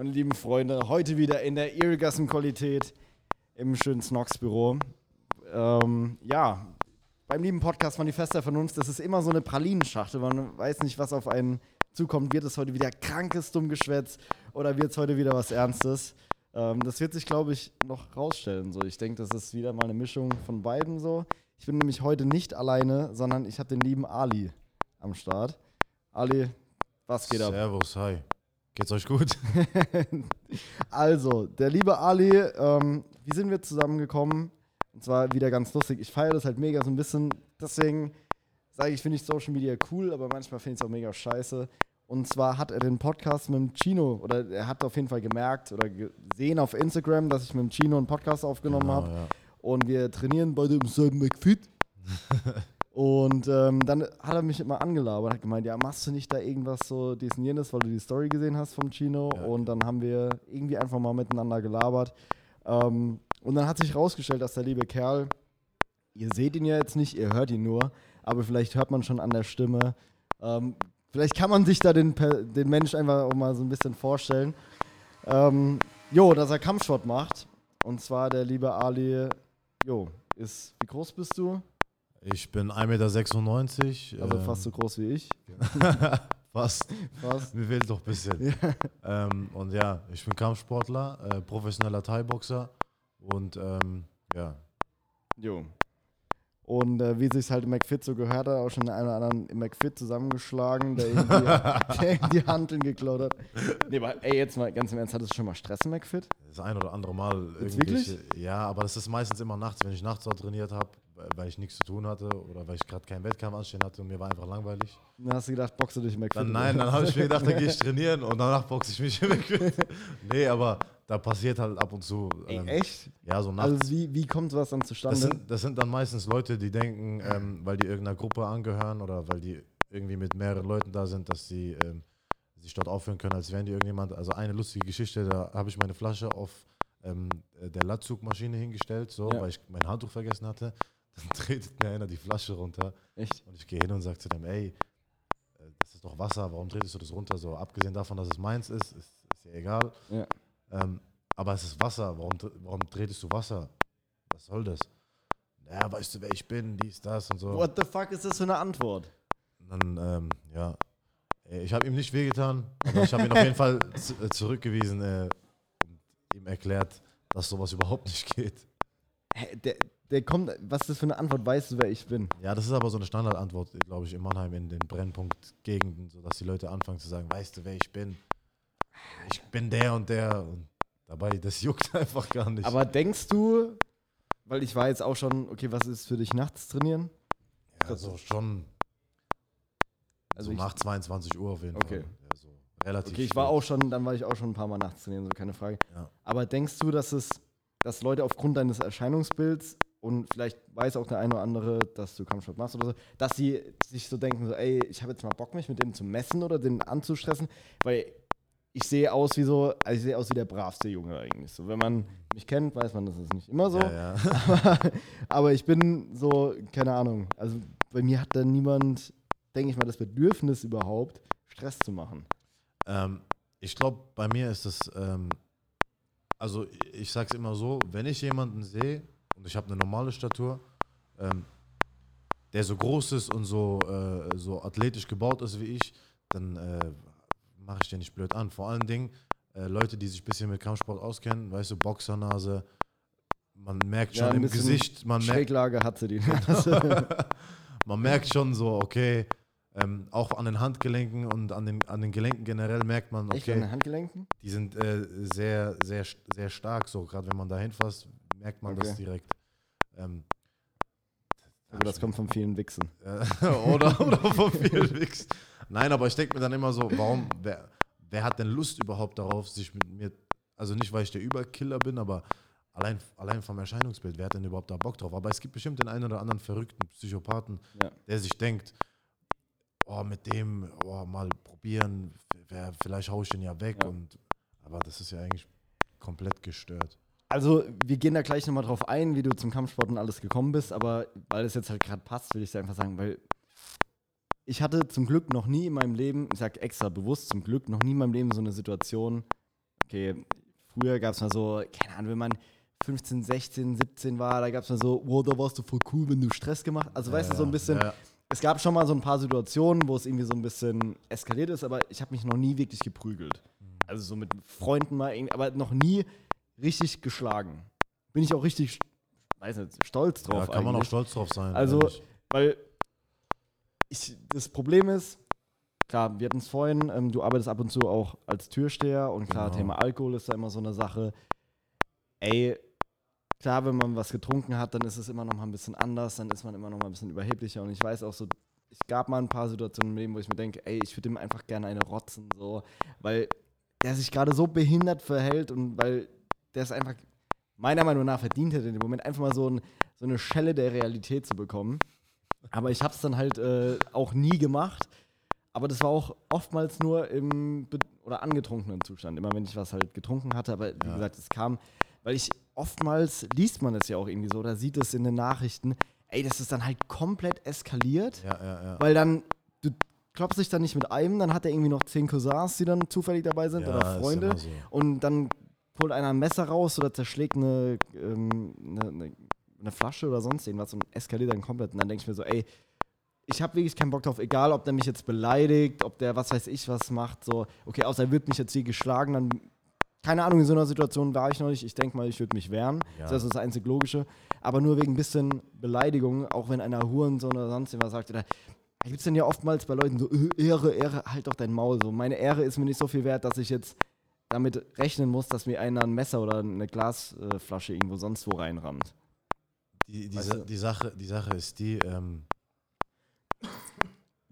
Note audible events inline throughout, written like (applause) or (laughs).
meine lieben Freunde. Heute wieder in der Irrigassen-Qualität im schönen Snox-Büro. Ähm, ja, beim lieben Podcast Manifest der Vernunft, das ist immer so eine Pralinenschachtel. Man weiß nicht, was auf einen zukommt. Wird es heute wieder krankes Dummgeschwätz oder wird es heute wieder was Ernstes? Ähm, das wird sich, glaube ich, noch rausstellen. So. Ich denke, das ist wieder mal eine Mischung von beiden so. Ich bin nämlich heute nicht alleine, sondern ich habe den lieben Ali am Start. Ali, was geht ab? Servus, hi. Geht's euch gut? (laughs) also, der liebe Ali, ähm, wie sind wir zusammengekommen? Und zwar wieder ganz lustig. Ich feiere das halt mega so ein bisschen. Deswegen sage ich, finde ich Social Media cool, aber manchmal finde ich es auch mega scheiße. Und zwar hat er den Podcast mit dem Chino, oder er hat auf jeden Fall gemerkt oder gesehen auf Instagram, dass ich mit dem Chino einen Podcast aufgenommen genau, habe. Ja. Und wir trainieren bei dem selben McFit. (laughs) Und ähm, dann hat er mich immer angelabert, hat gemeint, ja, machst du nicht da irgendwas so dies und jenes, weil du die Story gesehen hast vom Chino. Ja, und dann haben wir irgendwie einfach mal miteinander gelabert. Ähm, und dann hat sich herausgestellt, dass der liebe Kerl, ihr seht ihn ja jetzt nicht, ihr hört ihn nur, aber vielleicht hört man schon an der Stimme. Ähm, vielleicht kann man sich da den, den Mensch einfach auch mal so ein bisschen vorstellen. Ähm, jo, dass er Kampfsport macht. Und zwar der liebe Ali, jo, ist, wie groß bist du? Ich bin 1,96 Meter. Also ähm, fast so groß wie ich. (laughs) fast. fast. Mir fehlt doch ein bisschen. Ja. Ähm, und ja, ich bin Kampfsportler, äh, professioneller Thai-Boxer und ähm, ja. Jo. Und äh, wie sich halt im McFit so gehört hat, auch schon den einen oder anderen im McFit zusammengeschlagen, der irgendwie, (laughs) der die Handeln geklaut hat. Nee, aber ey, jetzt mal ganz im Ernst, hattest du schon mal Stress im McFit? Das ein oder andere Mal. Wirklich? Ja, aber das ist meistens immer nachts, wenn ich nachts dort trainiert habe, weil ich nichts zu tun hatte oder weil ich gerade keinen Wettkampf anstehen hatte und mir war einfach langweilig. Dann hast du gedacht, boxe dich im McFit? Dann, nein, dann habe ich mir gedacht, dann gehe ich (laughs) trainieren und danach boxe ich mich im McFit. (laughs) nee, aber da passiert halt ab und zu. Ähm, Ey, echt? Ja, so nachts. Also wie, wie kommt sowas dann zustande? Das sind, das sind dann meistens Leute, die denken, ähm, weil die irgendeiner Gruppe angehören oder weil die irgendwie mit mehreren Leuten da sind, dass sie ähm, sich dort aufführen können, als wären die irgendjemand. Also eine lustige Geschichte, da habe ich meine Flasche auf ähm, der Latzugmaschine hingestellt, so, ja. weil ich mein Handtuch vergessen hatte. Dann (laughs) tretet mir einer die Flasche runter. Echt? Und ich gehe hin und sage zu dem, ey, äh, das ist doch Wasser, warum tretest du das runter? So, abgesehen davon, dass es meins ist, ist, ist ja egal. Ja. Ähm, aber es ist Wasser, warum, warum tretest du Wasser? Was soll das? Ja, weißt du, wer ich bin, dies, das und so. What the fuck ist das für eine Antwort? Und dann, ähm, ja, ich habe ihm nicht wehgetan, aber ich habe ihn auf jeden Fall (laughs) äh, zurückgewiesen äh, und ihm erklärt, dass sowas überhaupt nicht geht. Hä, der, der kommt, was ist das für eine Antwort? Weißt du, wer ich bin? Ja, das ist aber so eine Standardantwort, glaube ich, in Mannheim in den Brennpunktgegenden, sodass die Leute anfangen zu sagen, weißt du, wer ich bin? Ich bin der und der. Und dabei, das juckt (laughs) einfach gar nicht. Aber denkst du, weil ich war jetzt auch schon, okay, was ist für dich nachts trainieren? Ja, so schon. Also so nach 22 Uhr auf jeden okay. Fall. Ja, so relativ. Okay, ich war auch schon, dann war ich auch schon ein paar Mal nachts trainieren, so keine Frage. Ja. Aber denkst du, dass es, dass Leute aufgrund deines Erscheinungsbilds und vielleicht weiß auch der eine oder andere, dass du Kampfsport machst oder so, dass sie sich so denken, so, ey, ich habe jetzt mal Bock, mich mit dem zu messen oder den anzustressen, weil ich sehe aus wie so, also ich sehe aus wie der bravste Junge eigentlich. So, wenn man mich kennt, weiß man, das ist nicht immer so. Ja, ja. (laughs) Aber, aber, ich bin so, keine Ahnung, also bei mir hat da niemand, denke ich mal, das Bedürfnis überhaupt, Stress zu machen. Ähm, ich glaube, bei mir ist das, ähm, also ich sage es immer so, wenn ich jemanden sehe, und ich habe eine normale Statur, ähm, der so groß ist und so, äh, so athletisch gebaut ist wie ich, dann äh, mache ich den nicht blöd an. Vor allen Dingen äh, Leute, die sich ein bisschen mit Kampfsport auskennen, weißt du, Boxernase, man merkt schon ja, im Gesicht, man Schräglage merkt, hat sie die. (laughs) man merkt schon so, okay, ähm, auch an den Handgelenken und an den, an den Gelenken generell merkt man, okay, Echt an den Handgelenken? die sind äh, sehr, sehr, sehr stark, so gerade wenn man da hinfasst, merkt man okay. das direkt. Ähm, aber das kommt von vielen Wichsen. (laughs) oder, oder von vielen Wichsen. Nein, aber ich denke mir dann immer so, warum, wer, wer hat denn Lust überhaupt darauf, sich mit mir, also nicht, weil ich der Überkiller bin, aber allein, allein vom Erscheinungsbild, wer hat denn überhaupt da Bock drauf? Aber es gibt bestimmt den einen oder anderen verrückten Psychopathen, ja. der sich denkt, oh, mit dem oh, mal probieren, vielleicht haue ich den ja weg. Ja. Und, aber das ist ja eigentlich komplett gestört. Also, wir gehen da gleich nochmal drauf ein, wie du zum Kampfsport und alles gekommen bist, aber weil es jetzt halt gerade passt, will ich dir einfach sagen, weil ich hatte zum Glück noch nie in meinem Leben, ich sag extra bewusst zum Glück, noch nie in meinem Leben so eine Situation, okay, früher gab es mal so, keine Ahnung, wenn man 15, 16, 17 war, da gab es mal so, wow, da warst du voll cool, wenn du Stress gemacht hast. Also, weißt du, so ein bisschen, Ja, es gab schon mal so ein paar Situationen, wo es irgendwie so ein bisschen eskaliert ist, aber ich habe mich noch nie wirklich geprügelt. Also so mit Freunden mal, aber noch nie richtig geschlagen. Bin ich auch richtig, weiß nicht, stolz drauf. ja, kann man auch eigentlich. stolz drauf sein. Also- ehrlich. Weil ich, das Problem ist, klar, wir hatten es vorhin, ähm, du arbeitest ab und zu auch als Türsteher und klar, Genau. Thema Alkohol ist da immer so eine Sache. Ey, klar, wenn man was getrunken hat, dann ist es immer noch mal ein bisschen anders, dann ist man immer noch mal ein bisschen überheblicher und ich weiß auch so, es gab mal ein paar Situationen im Leben, wo ich mir denke, ey, ich würde ihm einfach gerne eine rotzen, so, weil der sich gerade so behindert verhält und weil der es einfach meiner Meinung nach verdient hätte, in dem Moment einfach mal so, ein, so eine Schelle der Realität zu bekommen. Aber ich habe es dann halt äh, auch nie gemacht. Aber das war auch oftmals nur im be oder angetrunkenen Zustand. Immer wenn ich was halt getrunken hatte. Aber wie Ja. gesagt, es kam, weil ich oftmals liest man es ja auch irgendwie so oder sieht es in den Nachrichten. Ey, das ist dann halt komplett eskaliert, ja, ja, ja. weil dann du klopfst dich dann nicht mit einem, dann hat er irgendwie noch zehn Cousins, die dann zufällig dabei sind ja, oder Freunde. so. Und dann holt einer ein Messer raus oder zerschlägt eine, ähm, eine, eine, eine Flasche oder sonst irgendwas und eskaliert dann komplett. Und dann denke ich mir so, ey, ich habe wirklich keinen Bock drauf, egal ob der mich jetzt beleidigt, ob der was weiß ich was macht, so, okay, außer er wird mich jetzt hier geschlagen, dann, keine Ahnung, in so einer Situation war ich noch nicht. Ich denke mal, ich würde mich wehren. Ja. Das ist das einzig Logische. Aber nur wegen ein bisschen Beleidigung, auch wenn einer Hurensohn oder sonst irgendwas sagt, oder da gibt es dann ja oftmals bei Leuten so, äh, Ehre, Ehre, halt doch dein Maul. So, meine Ehre ist mir nicht so viel wert, dass ich jetzt damit rechnen muss, dass mir einer ein Messer oder eine Glasflasche irgendwo sonst wo reinrammt. Die, die, Weißt du? die, Sache, die Sache ist die, ähm,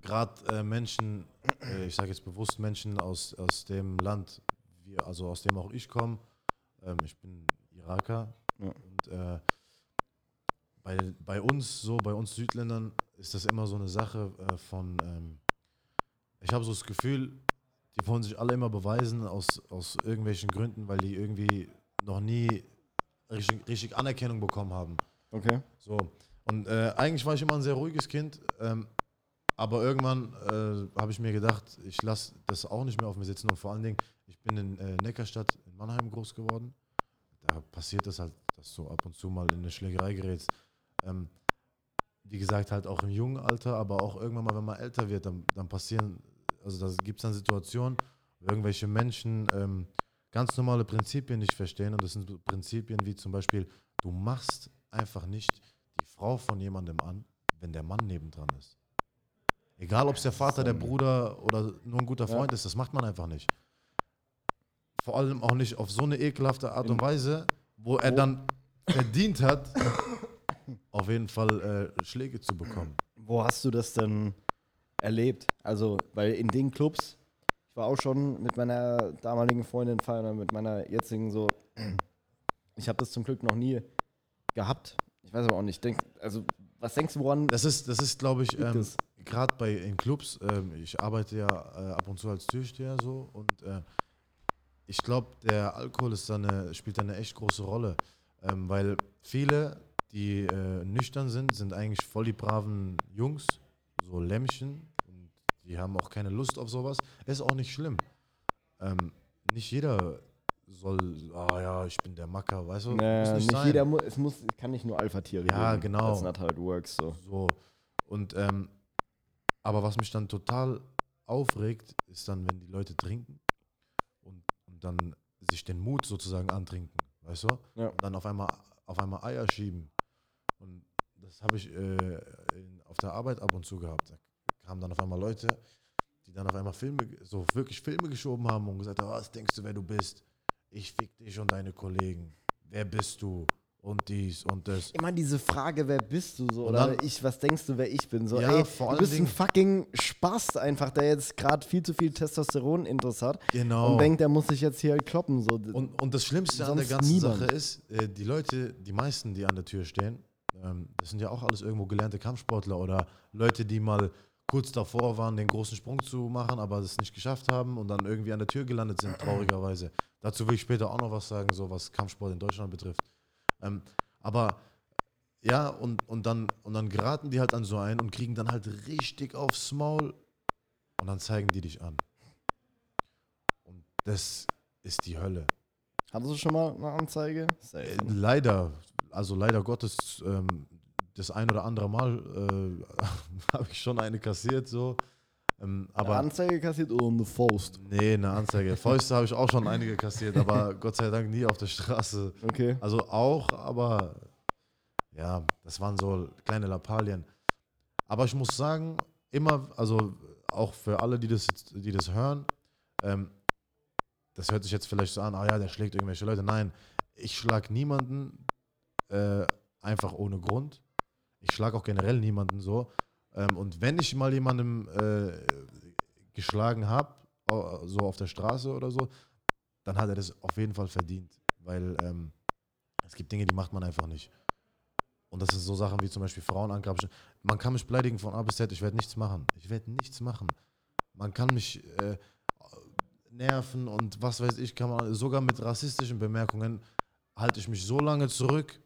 gerade äh, Menschen, äh, ich sage jetzt bewusst Menschen aus, aus dem Land, wir, also aus dem auch ich komme, ähm, ich bin Iraker Ja. und äh, bei, bei uns, so bei uns Südländern, ist das immer so eine Sache äh, von, ähm, ich habe so das Gefühl, die wollen sich alle immer beweisen aus, aus irgendwelchen Gründen, weil die irgendwie noch nie richtig, richtig Anerkennung bekommen haben. Okay. So. Und äh, eigentlich war ich immer ein sehr ruhiges Kind, ähm, aber irgendwann äh, habe ich mir gedacht, ich lasse das auch nicht mehr auf mir sitzen und vor allen Dingen, ich bin in äh, Neckarstadt in Mannheim groß geworden. Da passiert das halt, dass du ab und zu mal in eine Schlägerei gerätst. Ähm, wie gesagt, halt auch im jungen Alter, aber auch irgendwann mal, wenn man älter wird, dann, dann passieren, also da gibt es dann Situationen, wo irgendwelche Menschen ähm, ganz normale Prinzipien nicht verstehen und das sind Prinzipien wie zum Beispiel, du machst einfach nicht die Frau von jemandem an, wenn der Mann nebendran ist. Egal, ob es der Vater, der Bruder oder nur ein guter Ja. Freund ist, das macht man einfach nicht. Vor allem auch nicht auf so eine ekelhafte Art und Weise, wo er dann verdient hat, auf jeden Fall äh, Schläge zu bekommen. Wo hast du das denn erlebt? Also, weil in den Clubs, ich war auch schon mit meiner damaligen Freundin feiern oder mit meiner jetzigen so, ich habe das zum Glück noch nie gehabt. Ich weiß aber auch nicht. Denk, also, was denkst du, woran Das ist, das ist glaube ich, ähm, gerade bei in Clubs, ähm, ich arbeite ja äh, ab und zu als Türsteher so und äh, ich glaube, der Alkohol ist da eine, spielt da eine echt große Rolle, ähm, weil viele, die äh, nüchtern sind, sind eigentlich voll die braven Jungs, so Lämmchen und die haben auch keine Lust auf sowas. Ist auch nicht schlimm. Ähm, nicht jeder soll, ah ja, ich bin der Macker, weißt du? Naja, Muss nicht sein. jeder mu es muss, es kann nicht nur Alpha-Tiere Ja, geben. genau. That's not how it works. So. So. Und ähm, aber was mich dann total aufregt, ist dann, wenn die Leute trinken und, und dann sich den Mut sozusagen antrinken, weißt du? Ja. Und dann auf einmal auf einmal Eier schieben. Und das habe ich äh, auf der Arbeit ab und zu gehabt. Da kamen dann auf einmal Leute, die dann auf einmal Filme, so wirklich Filme geschoben haben und gesagt haben, was denkst du, wer du bist? Ich fick dich und deine Kollegen. Wer bist du? Und dies und das. Immer diese Frage, wer bist du so? Und Oder dann- ich, was denkst du, wer ich bin? So, Ja, ey, vor du bist ein Dingen- fucking Spaß einfach, der jetzt gerade viel zu viel Testosteron-Intus hat Genau. und denkt, der muss sich jetzt hier halt kloppen. So. Und, und das Schlimmste an der Sonst ganzen niemand. Sache ist, äh, die Leute, die meisten, die an der Tür stehen, das sind ja auch alles irgendwo gelernte Kampfsportler oder Leute, die mal kurz davor waren, den großen Sprung zu machen, aber es nicht geschafft haben und dann irgendwie an der Tür gelandet sind, traurigerweise. Dazu will ich später auch noch was sagen, so was Kampfsport in Deutschland betrifft. Ähm, aber ja, und, und, dann, und dann geraten die halt an so einen und kriegen dann halt richtig aufs Maul und dann zeigen die dich an. Und das ist die Hölle. Hattest du schon mal eine Anzeige? Safe. Äh, leider, also leider Gottes, ähm, das ein oder andere Mal äh, (laughs) habe ich schon eine kassiert, so. Ähm, Eine aber Anzeige kassiert oder eine Faust? nee, eine Anzeige. (laughs) Fäuste habe ich auch schon einige kassiert, aber Gott sei Dank nie auf der Straße. Okay. Also auch, aber ja, das waren so kleine Lappalien. Aber ich muss sagen, immer, also auch für alle, die das, jetzt- die das hören, ähm, das hört sich jetzt vielleicht so an, ah ja, der schlägt irgendwelche Leute. Nein, ich schlag niemanden äh, einfach ohne Grund. Ich schlag auch generell niemanden so. Ähm, und wenn ich mal jemandem äh, geschlagen habe, so auf der Straße oder so, dann hat er das auf jeden Fall verdient. Weil ähm, es gibt Dinge, die macht man einfach nicht. Und das sind so Sachen wie zum Beispiel Frauen angrapschen. Man kann mich beleidigen von A bis Z, ich werde nichts machen. Ich werde nichts machen. Man kann mich äh, nerven und was weiß ich, kann man sogar mit rassistischen Bemerkungen halte ich mich so lange zurück,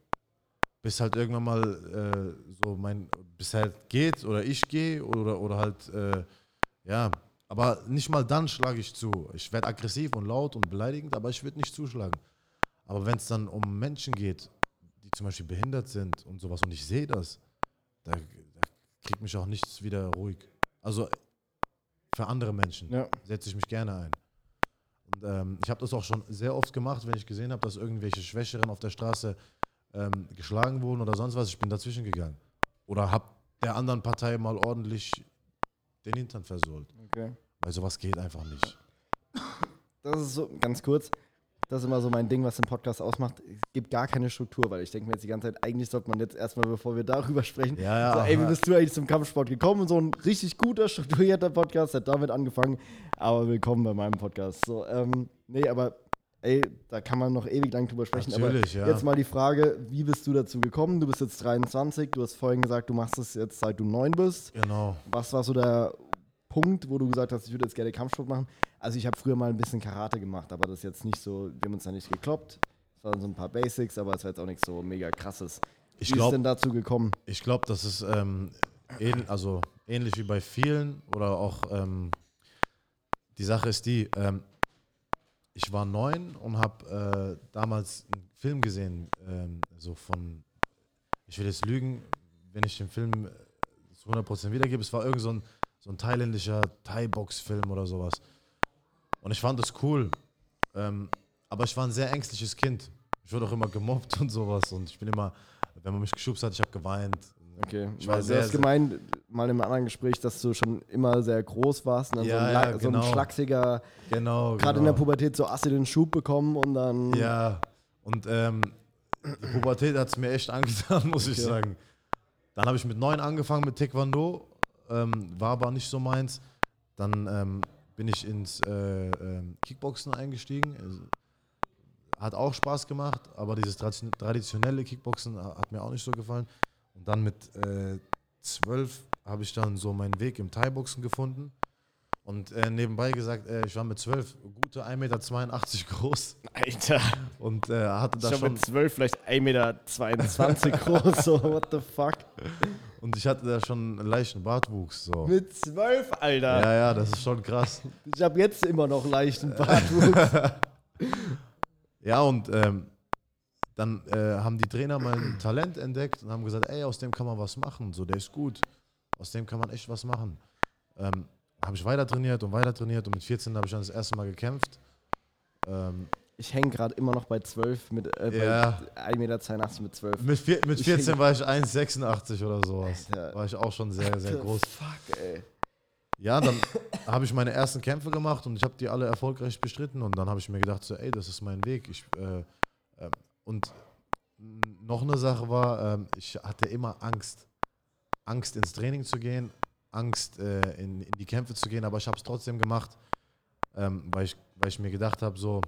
bis halt irgendwann mal äh, so mein, bis halt geht oder ich gehe oder, oder halt, äh, ja, aber nicht mal dann schlage ich zu. Ich werde aggressiv und laut und beleidigend, aber ich würde nicht zuschlagen. Aber wenn es dann um Menschen geht, die zum Beispiel behindert sind und sowas und ich sehe das, da, da kriegt mich auch nichts wieder ruhig. Also für andere Menschen Ja. setze ich mich gerne ein. Und ähm, ich habe das auch schon sehr oft gemacht, wenn ich gesehen habe, dass irgendwelche Schwächeren auf der Straße ähm, geschlagen wurden oder sonst was. Ich bin dazwischen gegangen. Oder habe der anderen Partei mal ordentlich den Hintern versohlt. Okay. Weil sowas geht einfach nicht. Das ist so, ganz kurz, das ist immer so mein Ding, was den Podcast ausmacht. Es gibt gar keine Struktur, weil ich denke mir jetzt die ganze Zeit, eigentlich sollte man jetzt erstmal, bevor wir darüber sprechen, Ja, ja. so, ey, wie bist du eigentlich zum Kampfsport gekommen? Und so ein richtig guter, strukturierter Podcast hat damit angefangen. Aber willkommen bei meinem Podcast. So, ähm, nee, aber ey, da kann man noch ewig lang drüber sprechen. Natürlich, aber ja. jetzt mal die Frage, wie bist du dazu gekommen? Du bist jetzt 23, du hast vorhin gesagt, du machst es jetzt seit du neun bist. Genau. Was war so der Punkt, wo du gesagt hast, ich würde jetzt gerne Kampfsport machen? Also ich habe früher mal ein bisschen Karate gemacht, aber das ist jetzt nicht so, wir haben uns da nicht gekloppt. Es waren so ein paar Basics, aber es war jetzt auch nichts so mega krasses. Ich Wie ist glaube, denn dazu gekommen? ich glaub, das ist ähm, ähn, also ähnlich wie bei vielen oder auch ähm, die Sache ist die, ähm, ich war neun und habe äh, damals einen Film gesehen, ähm, so von, ich will jetzt lügen, wenn ich den Film äh, zu 100% wiedergebe, es war irgend so ein, so ein thailändischer Thai-Box-Film oder sowas. Und ich fand das cool. Ähm, aber ich war ein sehr ängstliches Kind. Ich wurde auch immer gemobbt (laughs) und sowas. Und ich bin immer, wenn man mich geschubst hat, ich habe geweint. Okay, Ich war du sehr, hast gemeint, mal im anderen Gespräch, dass du schon immer sehr groß warst und dann Ja, so, ein, ja, la- so ein genau. schlachsiger, Genau. gerade genau. in der Pubertät so assi den Schub bekommen und dann. Ja, und ähm, die Pubertät hat es mir echt angetan, (laughs) muss ich Okay. sagen. Dann habe ich mit neun angefangen mit Taekwondo, ähm, war aber nicht so meins. Dann ähm, bin ich ins äh, ähm, Kickboxen eingestiegen. Also, Hat auch Spaß gemacht, aber dieses tradi- traditionelle Kickboxen ha- hat mir auch nicht so gefallen. Und dann mit äh, zwölf habe ich dann so meinen Weg im Thai-Boxen gefunden. Und äh, nebenbei gesagt, äh, ich war mit zwölf gute 1,82 Meter groß Alter, und äh, hatte da schon schon mit 12 vielleicht 1,22 Meter (laughs) groß, so what the fuck. und ich hatte da schon einen leichten Bartwuchs so. Mit 12, Alter. Ja, ja, das ist schon krass. Ich habe jetzt immer noch leichten Bartwuchs. (laughs) Ja, und ähm, dann äh, haben die Trainer mein Talent entdeckt und haben gesagt, ey, aus dem kann man was machen. So, der ist gut. Aus dem kann man echt was machen. Ähm, habe ich weiter trainiert und weiter trainiert und mit 14 habe ich dann das erste Mal gekämpft. Ähm, Ich hänge gerade immer noch bei 12 mit äh, Ja. bei 1,82 Meter mit 12. mit, vier, mit Ich 14 war ich 1,86 oder sowas. Alter. War ich auch schon sehr, sehr groß. Fuck, ey. Ja, dann (laughs) habe ich meine ersten Kämpfe gemacht und ich habe die alle erfolgreich bestritten und dann habe ich mir gedacht, so, ey, das ist mein Weg. Ich, äh, ähm, und noch eine Sache war, ähm, ich hatte immer Angst. Angst ins Training zu gehen, Angst äh, in, in die Kämpfe zu gehen, aber ich habe es trotzdem gemacht, ähm, weil, ich, weil ich mir gedacht habe, so,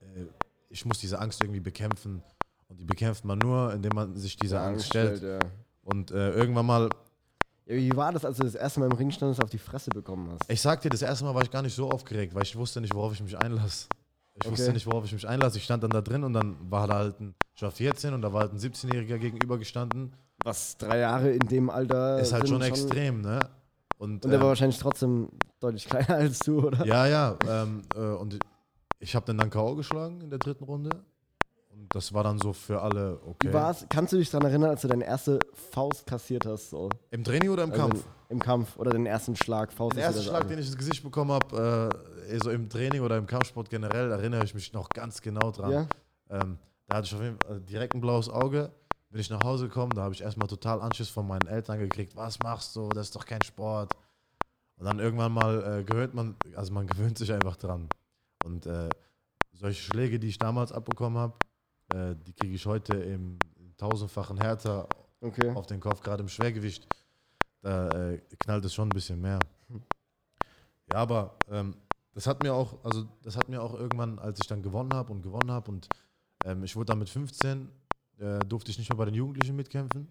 äh, ich muss diese Angst irgendwie bekämpfen. Und die bekämpft man nur, indem man sich dieser Angst stellt. Ja. Und äh, irgendwann mal ja, wie war das, als du das erste Mal im Ring standest, auf die Fresse bekommen hast? Ich sag dir, das erste Mal war ich gar nicht so aufgeregt, weil ich wusste nicht, worauf ich mich einlasse. Ich Okay. wusste nicht, worauf ich mich einlasse. Ich stand dann da drin und dann war da halt ein, ich war 14 und da war halt ein 17-Jähriger gegenüber gestanden. Was, drei Jahre in dem Alter? ist halt sind schon extrem, ne? Und, Und der war ähm, wahrscheinlich trotzdem deutlich kleiner (laughs) als du, oder? ja, ja. Ähm, äh, und ich habe den dann K.O. geschlagen in der dritten Runde. Das war dann so für alle okay. Wie war's? Kannst du dich daran erinnern, als du deine erste Faust kassiert hast? So? Im Training oder im Also Kampf? Im Kampf oder den ersten Schlag. Faust Der ist erste wieder Schlag, den ich ins Gesicht bekommen habe, äh, so im Training oder im Kampfsport generell, erinnere ich mich noch ganz genau dran. Ja? Ähm, da hatte ich auf jeden Fall äh, direkt ein blaues Auge. Bin ich nach Hause gekommen, da habe ich erstmal total Anschiss von meinen Eltern gekriegt. Was machst du? Das ist doch kein Sport. Und dann irgendwann mal äh, gewöhnt man, also man (laughs) gewöhnt sich einfach dran. Und äh, solche Schläge, die ich damals abbekommen habe, äh, die kriege ich heute im tausendfachen härter Okay. auf den Kopf, gerade im Schwergewicht. Da äh, knallt es schon ein bisschen mehr. Ja, aber ähm, das hat mir auch, also das hat mir auch irgendwann, als ich dann gewonnen habe und gewonnen habe und ähm, ich wurde dann mit 15, äh, durfte ich nicht mehr bei den Jugendlichen mitkämpfen,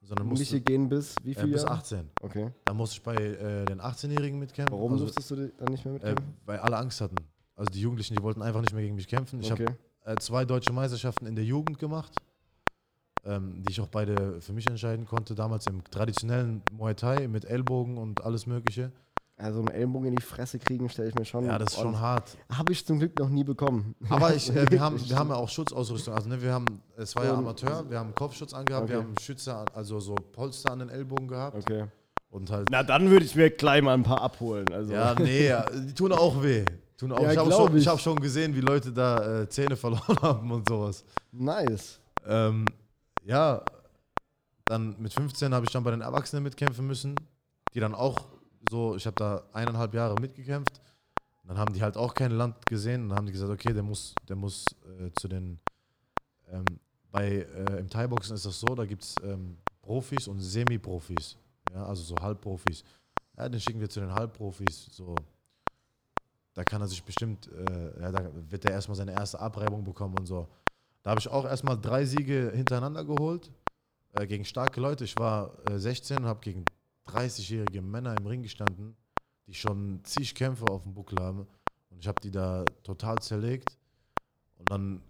sondern musste Jugendliche gehen bis wie äh, viel bis Jahre? 18. Okay. Da musste ich bei äh, den 18-Jährigen mitkämpfen. Warum also, durftest du dann nicht mehr äh, mitkämpfen? weil alle Angst hatten. Also die Jugendlichen, die wollten einfach nicht mehr gegen mich kämpfen. Ich okay. habe äh, zwei deutsche Meisterschaften in der Jugend gemacht, ähm, die ich auch beide für mich entscheiden konnte. Damals im traditionellen Muay Thai mit Ellbogen und alles Mögliche. Also einen Ellenbogen in die Fresse kriegen, stelle ich mir schon. Ja, das ist schon hart. Habe ich zum Glück noch nie bekommen. Aber ich, äh, wir, (laughs) haben, wir haben ja auch Schutzausrüstung. Also ne, wir haben, es war ja Amateur, wir haben Kopfschutz angehabt, wir Okay. haben Schütze, also so Polster an den Ellbogen gehabt. Okay. Und halt. Na, dann würde ich mir gleich mal ein paar abholen. Also. Ja, nee, (laughs) die tun auch weh. Tun auch. Ja, ich habe schon, ich. hab schon gesehen, wie Leute da äh, Zähne (laughs) verloren haben und sowas. Nice. Ähm, ja, dann mit 15 habe ich dann bei den Erwachsenen mitkämpfen müssen, die dann auch so, ich habe da eineinhalb Jahre mitgekämpft. Dann haben die halt auch kein Land gesehen und haben die gesagt, okay, der muss, der muss äh, zu den, ähm, bei, äh, im Thai-Boxen ist das so, da gibt es ähm, Profis und Semi-Profis, ja, also so Halbprofis. Ja, den schicken wir zu den Halbprofis, so. Da kann er sich bestimmt, äh, ja, da wird er erstmal seine erste Abreibung bekommen und so. Da habe ich auch erstmal drei Siege hintereinander geholt äh, gegen starke Leute. Ich war äh, 16 und habe gegen 30-jährige Männer im Ring gestanden, die schon zig Kämpfe auf dem Buckel haben. Und ich habe die da total zerlegt. Und dann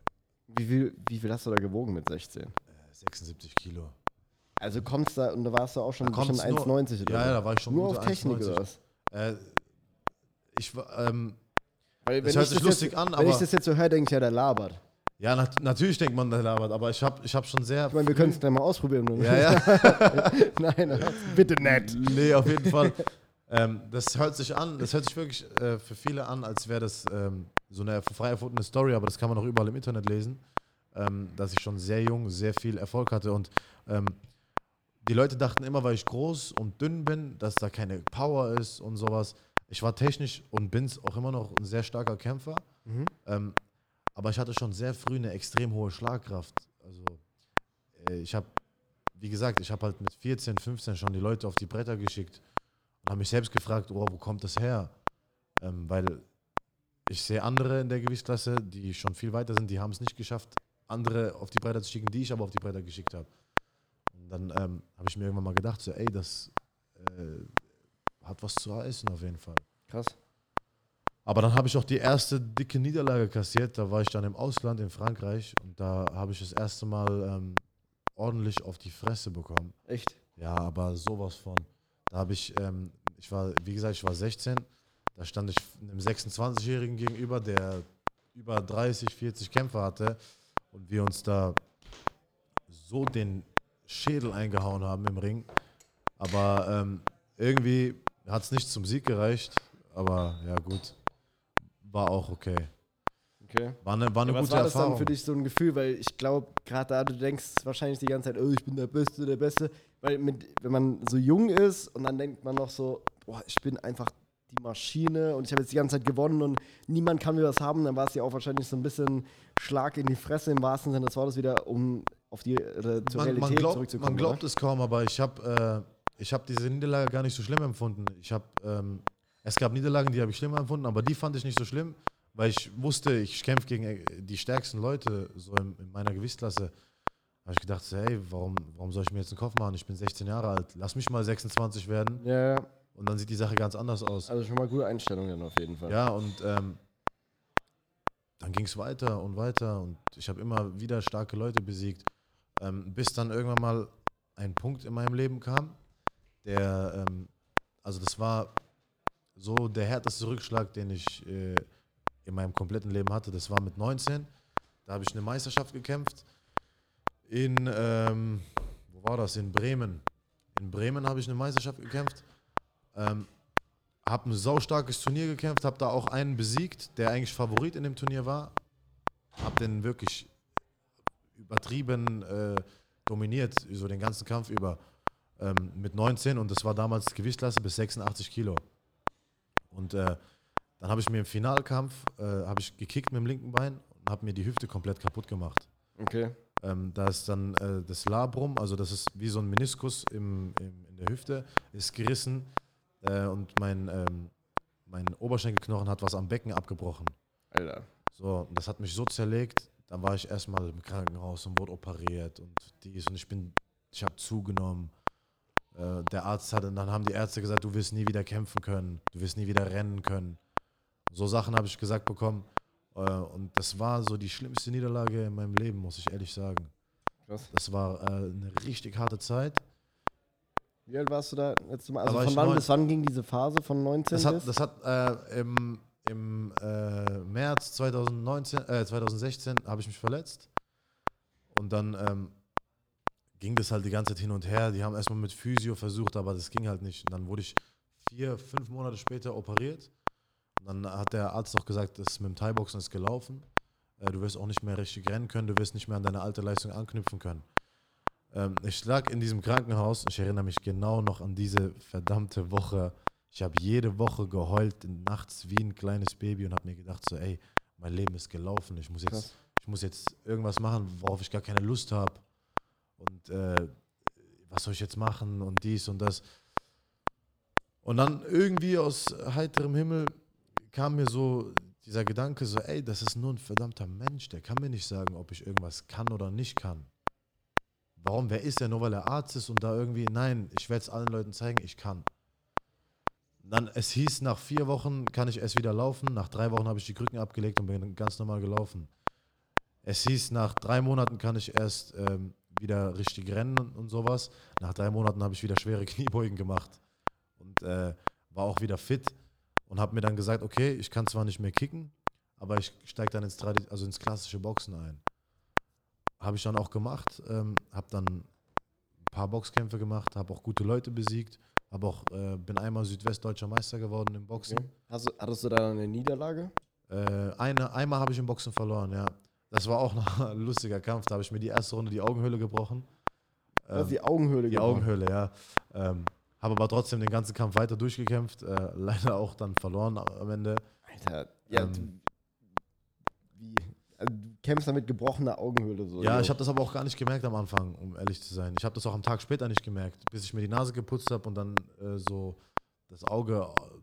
Wie viel, wie viel hast du da gewogen mit 16? äh, 76 Kilo. Also kommst da und da warst du auch schon Da kommt's bestimmt nur- 1,90 oder Ja, ja, da war ich schon Nur auf Technik 1,90. oder was? Ich war, ähm, Weil Das wenn hört ich sich das lustig jetzt, an, Wenn ich das jetzt so höre, denke ich ja, der labert. ja, nat natürlich denkt man, der labert, aber ich habe ich hab schon sehr. Ich meine, wir können es gleich mal ausprobieren. Ja, ja. (laughs) Nein, bitte nett. Nee, auf jeden Fall. ähm, das hört sich an, das hört sich wirklich äh, für viele an, als wäre das ähm, so eine frei erfundene Story, aber das kann man auch überall im Internet lesen, ähm, dass ich schon sehr jung sehr viel Erfolg hatte und ähm, die Leute dachten immer, weil ich groß und dünn bin, dass da keine Power ist und sowas. Ich war technisch und bin es auch immer noch ein sehr starker Kämpfer, Mhm. ähm, aber ich hatte schon sehr früh eine extrem hohe Schlagkraft. Also äh, ich habe, wie gesagt, ich habe halt mit 14, 15 schon die Leute auf die Bretter geschickt und habe mich selbst gefragt, oh, wo kommt das her? Ähm, weil ich sehe andere in der Gewichtsklasse, die schon viel weiter sind, die haben es nicht geschafft, andere auf die Bretter zu schicken, die ich aber auf die Bretter geschickt habe. Und dann ähm, habe ich mir irgendwann mal gedacht, so, ey, das äh, hat was zu heißen auf jeden Fall. Krass. Aber dann habe ich auch die erste dicke Niederlage kassiert. Da war ich dann im Ausland in Frankreich und da habe ich das erste Mal ähm, ordentlich auf die Fresse bekommen. Echt? Ja, aber sowas von. Da habe ich, ähm, ich war, wie gesagt, ich war 16. Da stand ich einem 26-Jährigen gegenüber, der über 30, 40 Kämpfer hatte und wir uns da so den Schädel eingehauen haben im Ring. Aber ähm, irgendwie hat es nicht zum Sieg gereicht. Aber ja, gut. War auch okay. Okay. War eine, war eine Ja, was gute war das Erfahrung. dann für dich so ein Gefühl? Weil ich glaube, gerade da, du denkst wahrscheinlich die ganze Zeit, oh, ich bin der Beste, der Beste. Weil mit, wenn man so jung ist und dann denkt man noch so, boah, ich bin einfach die Maschine und ich habe jetzt die ganze Zeit gewonnen und niemand kann mir was haben, dann war es ja auch wahrscheinlich so ein bisschen Schlag in die Fresse im wahrsten Sinne des Wortes wieder, um auf die äh, zur man, Realität man, glaubt, zurückzukommen. man glaubt es kaum, aber ich habe äh, ich hab diese Niederlage gar nicht so schlimm empfunden. Ich habe ähm, es gab Niederlagen, die habe ich schlimmer empfunden, aber die fand ich nicht so schlimm, weil ich wusste, ich kämpfe gegen äh, die stärksten Leute so in, in meiner Gewichtsklasse. habe ich gedacht, so, hey, warum, warum soll ich mir jetzt einen Kopf machen? Ich bin 16 Jahre alt, lass mich mal 26 werden? Ja, ja. und dann sieht die Sache ganz anders aus. Also schon mal gute Einstellung dann auf jeden Fall. Ja, und ähm, dann ging es weiter und weiter und ich habe immer wieder starke Leute besiegt, ähm, bis dann irgendwann mal ein Punkt in meinem Leben kam, der, ähm, also das war so der härteste Rückschlag, den ich äh, in meinem kompletten Leben hatte. Das war mit 19. Da habe ich eine Meisterschaft gekämpft. In, ähm, wo war das? In Bremen. In Bremen habe ich eine Meisterschaft gekämpft. Ähm, habe ein saustarkes Turnier gekämpft, habe da auch einen besiegt, der eigentlich Favorit in dem Turnier war. Habe den wirklich übertrieben äh, dominiert, so den ganzen Kampf über ähm, mit 19 und das war damals Gewichtsklasse bis 86 Kilo. Und äh, dann habe ich mir im Finalkampf äh, habe ich gekickt mit dem linken Bein und habe mir die Hüfte komplett kaputt gemacht. Okay. Ähm, da ist dann äh, das Labrum, also das ist wie so ein Meniskus im, im, in der Hüfte, ist gerissen äh, und mein, ähm, mein Oberschenkelknochen hat was am Becken abgebrochen. Alter. So, und das hat mich so zerlegt. Dann war ich erstmal im Krankenhaus und wurde operiert und dies und ich bin, ich habe zugenommen. Äh, der Arzt hat, dann haben die Ärzte gesagt, du wirst nie wieder kämpfen können, du wirst nie wieder rennen können. So Sachen habe ich gesagt bekommen. Äh, und das war so die schlimmste Niederlage in meinem Leben, muss ich ehrlich sagen. Krass. Das war äh, eine richtig harte Zeit. Wie alt warst du da letztes Mal? Also von wann bis wann ging diese Phase von 19 Das hat, bis? das hat äh, im, im äh, März 2019, äh, 2016 habe ich mich verletzt. Und dann ähm, ging das halt die ganze Zeit hin und her. Die haben erstmal mit Physio versucht, aber das ging halt nicht. Und dann wurde ich vier, fünf Monate später operiert. Und dann hat der Arzt auch gesagt, das mit dem Thai-Boxen ist gelaufen. Äh, du wirst auch nicht mehr richtig rennen können, du wirst nicht mehr an deine alte Leistung anknüpfen können. Ähm, ich lag in diesem Krankenhaus, ich erinnere mich genau noch an diese verdammte Woche. Ich habe jede Woche geheult, nachts wie ein kleines Baby und habe mir gedacht, so, ey, mein Leben ist gelaufen. Ich muss jetzt, ich muss jetzt irgendwas machen, worauf ich gar keine Lust habe. Und äh, was soll ich jetzt machen und dies und das. Und dann irgendwie aus heiterem Himmel kam mir so dieser Gedanke, so, ey, das ist nur ein verdammter Mensch, der kann mir nicht sagen, ob ich irgendwas kann oder nicht kann. Warum? Wer ist der? Nur weil er Arzt ist und da irgendwie, nein, ich werde es allen Leuten zeigen, ich kann. Dann, es hieß, nach vier Wochen kann ich erst wieder laufen. Nach drei Wochen habe ich die Krücken abgelegt und bin ganz normal gelaufen. Es hieß, nach drei Monaten kann ich erst ähm, wieder richtig rennen und, und sowas. Nach drei Monaten habe ich wieder schwere (laughs) Kniebeugen gemacht und äh, war auch wieder fit und habe mir dann gesagt, okay, ich kann zwar nicht mehr kicken, aber ich steige dann ins, also ins klassische Boxen ein. Habe ich dann auch gemacht, ähm, habe dann ein paar Boxkämpfe gemacht, habe auch gute Leute besiegt, hab auch, äh, bin einmal südwestdeutscher Meister geworden im Boxen. Okay. Hast du, hattest du da eine Niederlage? Äh, eine, einmal habe ich im Boxen verloren, ja. Das war auch noch ein lustiger Kampf. Da habe ich mir die erste Runde die Augenhöhle gebrochen. Ähm, die Augenhöhle die gebrochen. Augenhöhle, ja. Ähm, habe aber trotzdem den ganzen Kampf weiter durchgekämpft. Äh, (laughs) leider auch dann verloren am Ende. Alter, ja, Ähm, du, wie, also du kämpfst da mit gebrochener Augenhöhle so. Ja, ich habe das aber auch gar nicht gemerkt am Anfang, um ehrlich zu sein. Ich habe das auch am Tag später nicht gemerkt, bis ich mir die Nase geputzt habe und dann äh, so das Auge äh,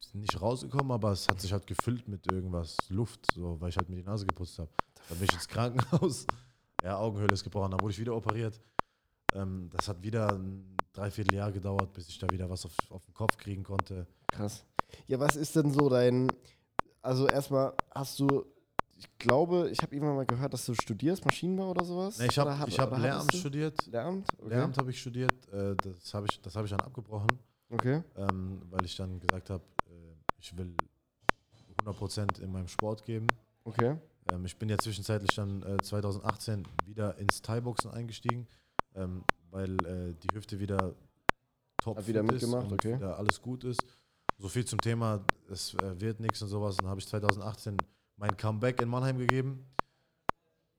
ist nicht rausgekommen, aber es hat sich halt gefüllt mit irgendwas, Luft, so, weil ich halt mir die Nase geputzt habe. Dann bin ich ins Krankenhaus. (laughs) Ja, Augenhöhle ist gebrochen, dann wurde ich wieder operiert. Ähm, das hat wieder ein Dreivierteljahr gedauert, bis ich da wieder was auf, auf den Kopf kriegen konnte. Krass. Ja, was ist denn so dein. Also, erstmal hast du. Ich glaube, ich habe irgendwann mal gehört, dass du studierst, Maschinenbau oder sowas. Nee, ich habe hab Lehramt studiert. Lehramt? Okay. Lehramt habe ich studiert. Äh, das habe ich, das hab ich dann abgebrochen. Okay. ähm, weil ich dann gesagt habe, äh, ich will 100% in meinem Sport geben. Okay. Ähm, ich bin ja zwischenzeitlich dann äh, 2018 wieder ins Thai-Boxen eingestiegen, ähm, weil äh, die Hüfte wieder top Hat wieder mitgemacht, ist und okay. wieder alles gut ist. So viel zum Thema, es äh, wird nichts und sowas. Dann habe ich 2018 mein Comeback in Mannheim gegeben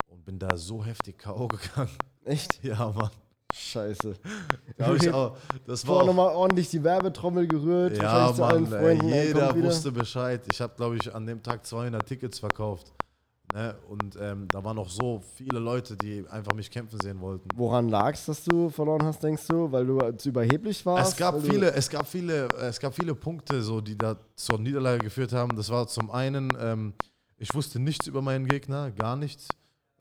und bin da so heftig K.O. (laughs) gegangen. Echt? ja, Mann. Scheiße. Da hab ich auch, das war auch, nochmal ordentlich die Werbetrommel gerührt. Ja, Mann, ey, jeder wusste Bescheid. Ich habe, glaube ich, an dem Tag 200 Tickets verkauft. Ne? Und ähm, da waren noch so viele Leute, die einfach mich kämpfen sehen wollten. Woran lag es, dass du verloren hast, denkst du? Weil du zu überheblich warst? Es gab viele, es gab viele, es gab viele Punkte, so, die da zur Niederlage geführt haben. Das war zum einen, ähm, ich wusste nichts über meinen Gegner, gar nichts.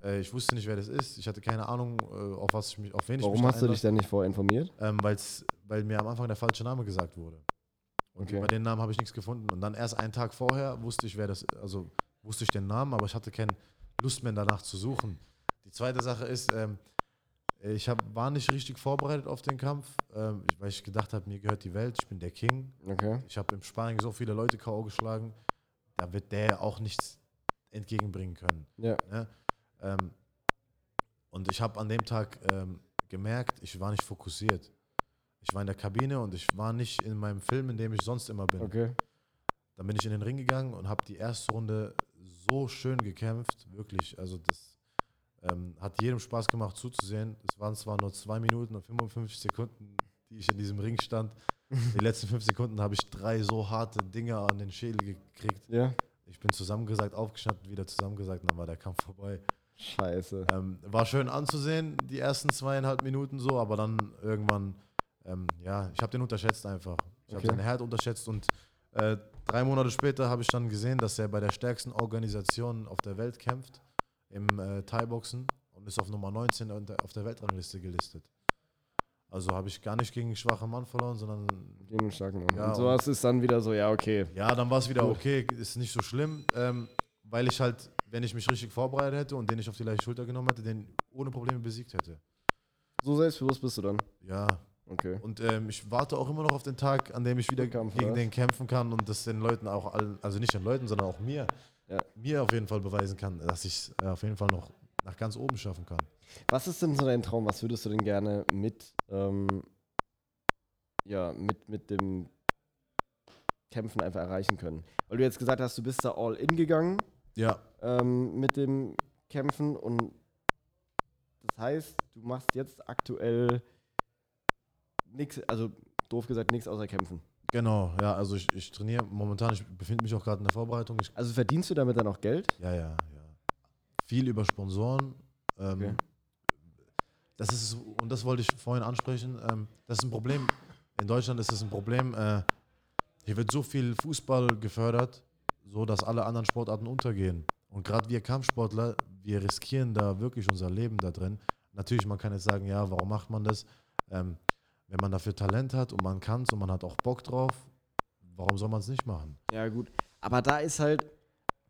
Äh, ich wusste nicht, wer das ist. Ich hatte keine Ahnung, äh, auf was ich mich, auf wen ich Warum mich hast du dich denn nicht vorher informiert? ähm, weil's, weil mir am Anfang der falsche Name gesagt wurde. Und Okay. über den Namen habe ich nichts gefunden. Und dann erst einen Tag vorher wusste ich, wer das also wusste ich den Namen, aber ich hatte keine Lust mehr danach zu suchen. Die zweite Sache ist, ähm, ich hab, war nicht richtig vorbereitet auf den Kampf, ähm, weil ich gedacht habe, mir gehört die Welt, ich bin der King. Okay. Ich habe im Sparring so viele Leute K.O. geschlagen, da wird der auch nichts entgegenbringen können. Ja. Ne? Ähm, und ich habe an dem Tag ähm, gemerkt, ich war nicht fokussiert. Ich war in der Kabine und ich war nicht in meinem Film, in dem ich sonst immer bin. Okay. Dann bin ich in den Ring gegangen und habe die erste Runde so schön gekämpft, wirklich. Also das ähm, hat jedem Spaß gemacht zuzusehen. Es waren zwar nur zwei Minuten und 55 Sekunden, die ich in diesem Ring stand. Die letzten fünf Sekunden habe ich drei so harte Dinger an den Schädel gekriegt. Ja. Ich bin zusammengesagt, aufgestanden, wieder zusammengesagt, dann war der Kampf vorbei. Scheiße. Ähm, war schön anzusehen, die ersten zweieinhalb Minuten so, aber dann irgendwann, ähm, ja, ich habe den unterschätzt einfach. Ich habe Okay. seinen Herd unterschätzt und äh, drei Monate später habe ich dann gesehen, dass er bei der stärksten Organisation auf der Welt kämpft, im äh, Thai-Boxen und ist auf Nummer 19 unter- auf der Weltrangliste gelistet. Also habe ich gar nicht gegen einen schwachen Mann verloren, sondern Gegen den starken Mann. Ja, und sowas ist dann wieder so, ja, okay. ja, dann war es wieder Gut. okay, ist nicht so schlimm, ähm, weil ich halt, wenn ich mich richtig vorbereitet hätte und den ich auf die leichte Schulter genommen hätte, den ohne Probleme besiegt hätte. So selbstbewusst bist du dann. Ja, Okay. und ähm, ich warte auch immer noch auf den Tag, an dem ich wieder Rückkampf, gegen den kämpfen kann und das den Leuten auch allen, also nicht den Leuten, sondern auch mir, Ja. mir auf jeden Fall beweisen kann, dass ich es äh, auf jeden Fall noch nach ganz oben schaffen kann. Was ist denn so dein Traum? Was würdest du denn gerne mit, ähm, ja, mit, mit dem Kämpfen einfach erreichen können? Weil du jetzt gesagt hast, du bist da all in gegangen Ja, ähm, mit dem Kämpfen und das heißt, du machst jetzt aktuell nichts, also doof gesagt, nichts außer kämpfen. genau, ja, also ich, ich trainiere momentan, ich befinde mich auch gerade in der Vorbereitung. Ich, Also verdienst du damit dann auch Geld? ja, ja, ja. Viel über Sponsoren. Ähm, Okay. Das ist, und das wollte ich vorhin ansprechen, ähm, das ist ein Problem. In Deutschland ist es ein Problem, äh, hier wird so viel Fußball gefördert, so dass alle anderen Sportarten untergehen. Und gerade wir Kampfsportler, wir riskieren da wirklich unser Leben da drin. Natürlich, man kann jetzt sagen, ja, warum macht man das? Ähm, wenn man dafür Talent hat und man kann es und man hat auch Bock drauf, warum soll man es nicht machen? Ja, gut. Aber da ist halt,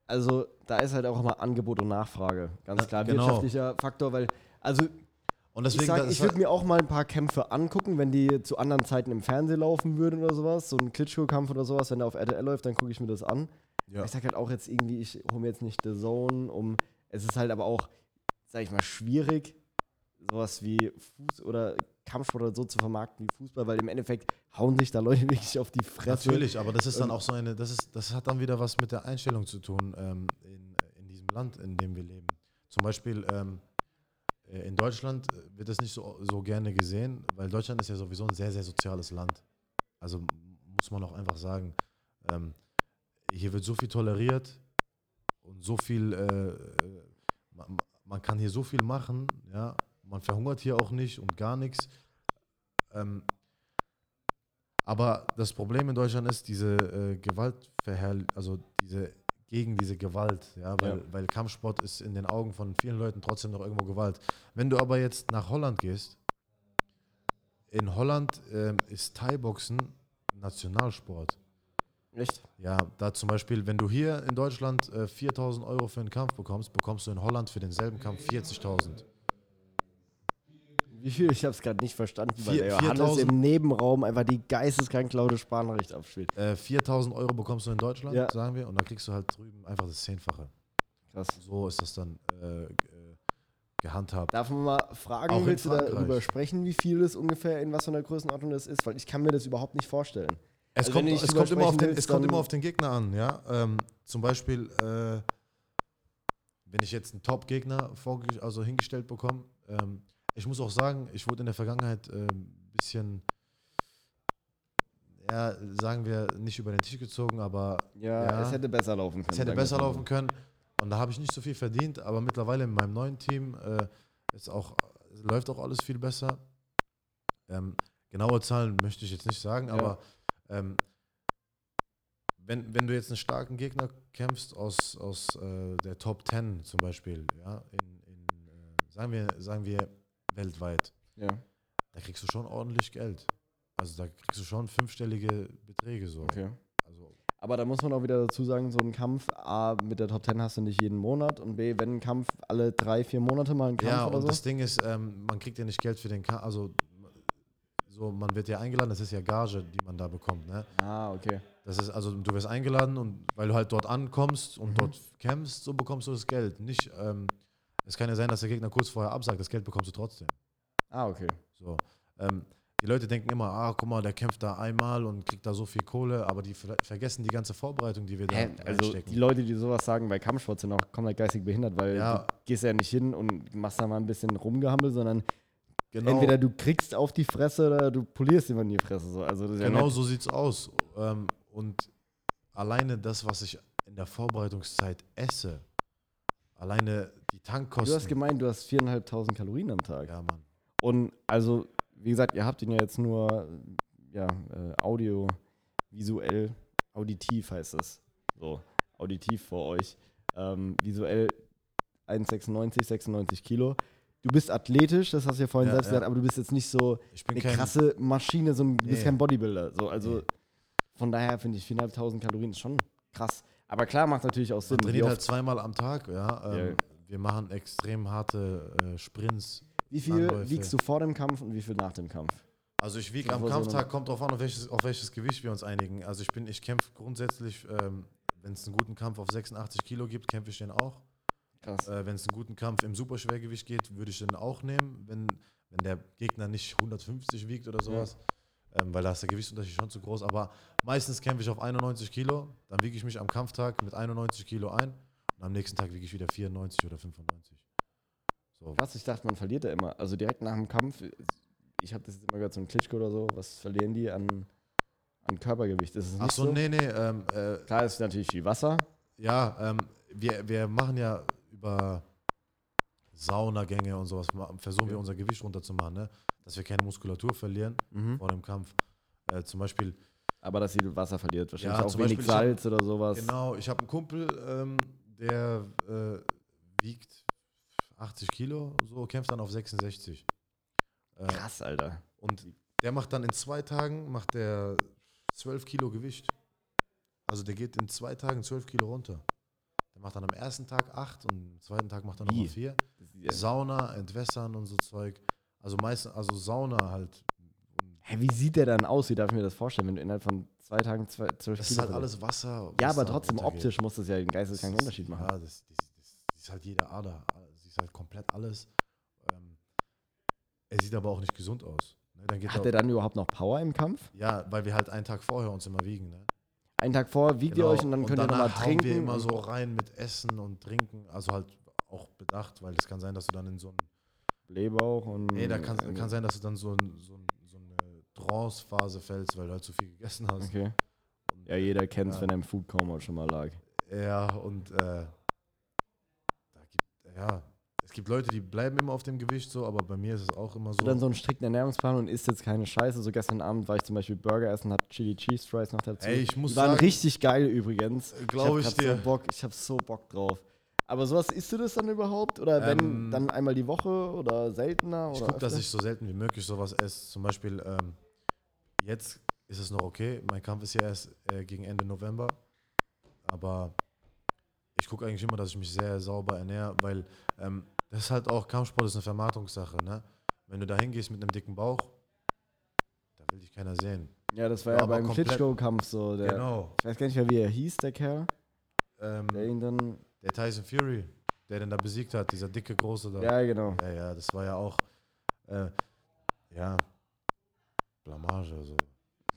also da ist halt auch immer Angebot und Nachfrage. Ganz klar, genau. wirtschaftlicher Faktor, weil, also Und deswegen, ich sag, ich würde mir auch mal ein paar Kämpfe angucken, wenn die zu anderen Zeiten im Fernsehen laufen würden oder sowas. So ein Klitschko-Kampf oder sowas, wenn der auf RTL läuft, dann gucke ich mir das an. ja. Ich sag halt auch jetzt irgendwie, ich hole mir jetzt nicht The Zone, um. Es ist halt aber auch, sag ich mal, schwierig, sowas wie Fuß- oder Kampfsport oder so zu vermarkten wie Fußball, weil im Endeffekt hauen sich da Leute (laughs) wirklich auf die Fresse. Natürlich, aber das ist dann auch so eine, das ist, das hat dann wieder was mit der Einstellung zu tun ähm, in, in diesem Land, in dem wir leben. Zum Beispiel ähm, äh, in Deutschland äh, wird das nicht so, so gerne gesehen, weil Deutschland ist ja sowieso ein sehr, sehr soziales Land. Also muss man auch einfach sagen, ähm, hier wird so viel toleriert und so viel, äh, äh, man, man kann hier so viel machen, ja, man verhungert hier auch nicht und gar nichts. Ähm, aber das Problem in Deutschland ist diese äh, Gewaltverherrlichung, also diese gegen diese Gewalt, ja, weil, Ja. weil Kampfsport ist in den Augen von vielen Leuten trotzdem noch irgendwo Gewalt. Wenn du aber jetzt nach Holland gehst, in Holland ähm, ist Thai-Boxen Nationalsport. Echt? Ja, da zum Beispiel, wenn du hier in Deutschland äh, 4000 Euro für einen Kampf bekommst, bekommst du in Holland für denselben Kampf 40.000. Wie viel? Ich habe es gerade nicht verstanden, weil Vier- der Johannes 4000 im Nebenraum einfach die geisteskrank laute Sprachnachricht abspielt. Äh, 4000 Euro bekommst du in Deutschland, Ja. sagen wir, und dann kriegst du halt drüben einfach das Zehnfache. Krass. So ist das dann äh, gehandhabt. Darf man mal fragen, Auch willst du darüber sprechen, wie viel das ungefähr, in was für einer Größenordnung das ist? Weil ich kann mir das überhaupt nicht vorstellen. Es, Also kommt, es, kommt, immer den, es kommt immer auf den Gegner an, ja. Ähm, zum Beispiel, äh, wenn ich jetzt einen Top-Gegner also hingestellt bekomme, ähm, ich muss auch sagen, ich wurde in der Vergangenheit ein ähm, bisschen, ja, sagen wir, nicht über den Tisch gezogen, aber Ja, Ja. es hätte besser laufen können. es hätte besser laufen können. Und da habe ich nicht so viel verdient, aber mittlerweile in meinem neuen Team äh, ist auch, läuft auch alles viel besser. Ähm, genaue Zahlen möchte ich jetzt nicht sagen, Ja. aber ähm, wenn, wenn du jetzt einen starken Gegner kämpfst aus, aus äh, der Top 10 zum Beispiel, ja, in, in äh, sagen, wir, sagen wir weltweit, Ja. da kriegst du schon ordentlich Geld. Also da kriegst du schon fünfstellige Beträge so. Okay. Also Aber da muss man auch wieder dazu sagen, so ein Kampf, A, mit der Top 10 hast du nicht jeden Monat und B, wenn ein Kampf alle drei, vier Monate mal ein Kampf Ja, oder und so. das Ding ist, ähm, man kriegt ja nicht Geld für den Kampf, also so, man wird ja eingeladen, das ist ja Gage, die man da bekommt, ne? Ah, okay. Das ist, also du wirst eingeladen und weil du halt dort ankommst und Mhm. dort kämpfst, so bekommst du das Geld. Nicht, ähm, es kann ja sein, dass der Gegner kurz vorher absagt, das Geld bekommst du trotzdem. Ah, okay. So. Ähm, die Leute denken immer, ah, guck mal, der kämpft da einmal und kriegt da so viel Kohle, aber die ver vergessen die ganze Vorbereitung, die wir da Hä? Also die Leute, die sowas sagen bei Kampfsport, sind auch komplett geistig behindert, weil Ja. du gehst ja nicht hin und machst da mal ein bisschen rumgehammelt, sondern genau, entweder du kriegst auf die Fresse oder du polierst jemanden die Fresse. So. Also ja genau nett. so sieht's aus. Ähm, und alleine das, was ich in der Vorbereitungszeit esse, alleine die Tankkosten. Du hast gemeint, du hast viereinhalbtausend Kalorien am Tag. ja, Mann. Und also, wie gesagt, ihr habt ihn ja jetzt nur ja, äh, Audio, visuell, auditiv heißt es. So, auditiv vor euch. Ähm, visuell 1,96, 96 Kilo. Du bist athletisch, das hast du ja vorhin Ja, selbst ja. gesagt, aber du bist jetzt nicht so eine kein, krasse Maschine, so ein, du bist Nee. kein Bodybuilder. So, also Nee. von daher finde ich 4.500 Kalorien ist schon krass. Aber klar macht natürlich auch Sinn. man trainiert halt zweimal am Tag, ja. Ähm, Ja. Wir machen extrem harte äh, Sprints. Wie viel Anläufe. wiegst du vor dem Kampf und wie viel nach dem Kampf? Also ich wiege am so Kampftag, kommt drauf an, auf welches, auf welches Gewicht wir uns einigen. Also ich bin, ich kämpfe grundsätzlich, ähm, wenn es einen guten Kampf auf 86 Kilo gibt, kämpfe ich den auch. Krass. Äh, wenn es einen guten Kampf im Superschwergewicht geht, würde ich den auch nehmen, wenn, wenn der Gegner nicht 150 wiegt oder sowas. Ähm, weil da ist der Gewichtsunterschied schon zu groß. Aber meistens kämpfe ich auf 91 Kilo, dann wiege ich mich am Kampftag mit 91 Kilo ein und am nächsten Tag wiege ich wieder 94 oder 95. So. Krass, ich dachte, man verliert da immer. Also direkt nach dem Kampf, ich habe das jetzt immer gehört, so ein Klitschko oder so, was verlieren die an, an Körpergewicht? Ist es Ach so, so? nee, nee. Ähm, äh, Klar ist natürlich viel Wasser. Ja, ähm, wir, wir machen ja über Saunagänge und sowas, versuchen Ja. wir unser Gewicht runterzumachen, ne? dass wir keine Muskulatur verlieren Mhm. vor dem Kampf. Äh, zum Beispiel, Aber dass sie Wasser verliert, wahrscheinlich Ja, auch wenig Beispiel, ich hab- Salz oder sowas. genau, ich habe einen Kumpel, ähm, der äh, wiegt 80 Kilo, so kämpft dann auf 66. Äh, Krass, Alter. und der macht dann in zwei Tagen, macht der 12 Kilo Gewicht. Also der geht in zwei Tagen 12 Kilo runter. Der macht dann am ersten Tag 8 und am zweiten Tag macht er nochmal 4. Das ist ja- Sauna, Entwässern und so Zeug. Also meistens, also Sauna halt. Hä, wie sieht der dann aus? Wie darf ich mir das vorstellen, wenn du innerhalb von zwei Tagen zwei, zwölf Das ist halt alles Wasser. Ja, aber da trotzdem runtergeht. optisch muss das ja einen geisteskranken Unterschied machen. Ja, das, das, das, das ist halt jede Ader. Sie ist halt komplett alles. Ähm, er sieht aber auch nicht gesund aus. Ne? Dann geht Hat er, dann überhaupt noch Power im Kampf? ja, weil wir halt einen Tag vorher uns immer wiegen. Ne? Einen Tag vor wiegt ihr euch und dann könnt ihr nochmal trinken. wir immer und- so rein mit Essen und Trinken. Also halt auch bedacht, weil es kann sein, dass du dann in so ein Blähbauch und. Nee, da kann, äh, kann sein, dass du dann so, ein, so, ein, Trance-Phase fällst, weil du halt zu viel gegessen hast. Okay. Und, Ja, jeder kennt es, Ja. wenn er im Food Coma schon mal lag. ja, und äh, da gibt, ja, es gibt Leute, die bleiben immer auf dem Gewicht so, aber bei mir ist es auch immer so. So. dann so einen strikten Ernährungsplan und isst jetzt keine Scheiße. So gestern Abend war ich zum Beispiel Burger essen, hab Chili Cheese Fries noch dazu. Ey, ich muss Die waren sagen- richtig geil übrigens. Glaub ich. ich hab grad dir. So Bock, ich hab so Bock drauf. Aber sowas isst du das dann überhaupt? Oder wenn Ähm, dann einmal die Woche oder seltener? ich oder gucke, dass ich so selten wie möglich sowas esse. Zum Beispiel, ähm, jetzt ist es noch okay. Mein Kampf ist ja erst äh, gegen Ende November. Aber ich gucke eigentlich immer, dass ich mich sehr sauber ernähre, weil ähm, das ist halt auch, Kampfsport ist eine Vermarktungssache. Ne? Wenn du da hingehst mit einem dicken Bauch, da will dich keiner sehen. Ja, das war Ja, ja, beim Klitschko-Kampf so. Der, genau. Ich weiß gar nicht mehr, wie er hieß, der Kerl. Ähm, Der ihn dann. der Tyson Fury, der den da besiegt hat, dieser dicke, große da. Ja, genau. Ja, ja, das war ja auch, äh, ja, Blamage, also,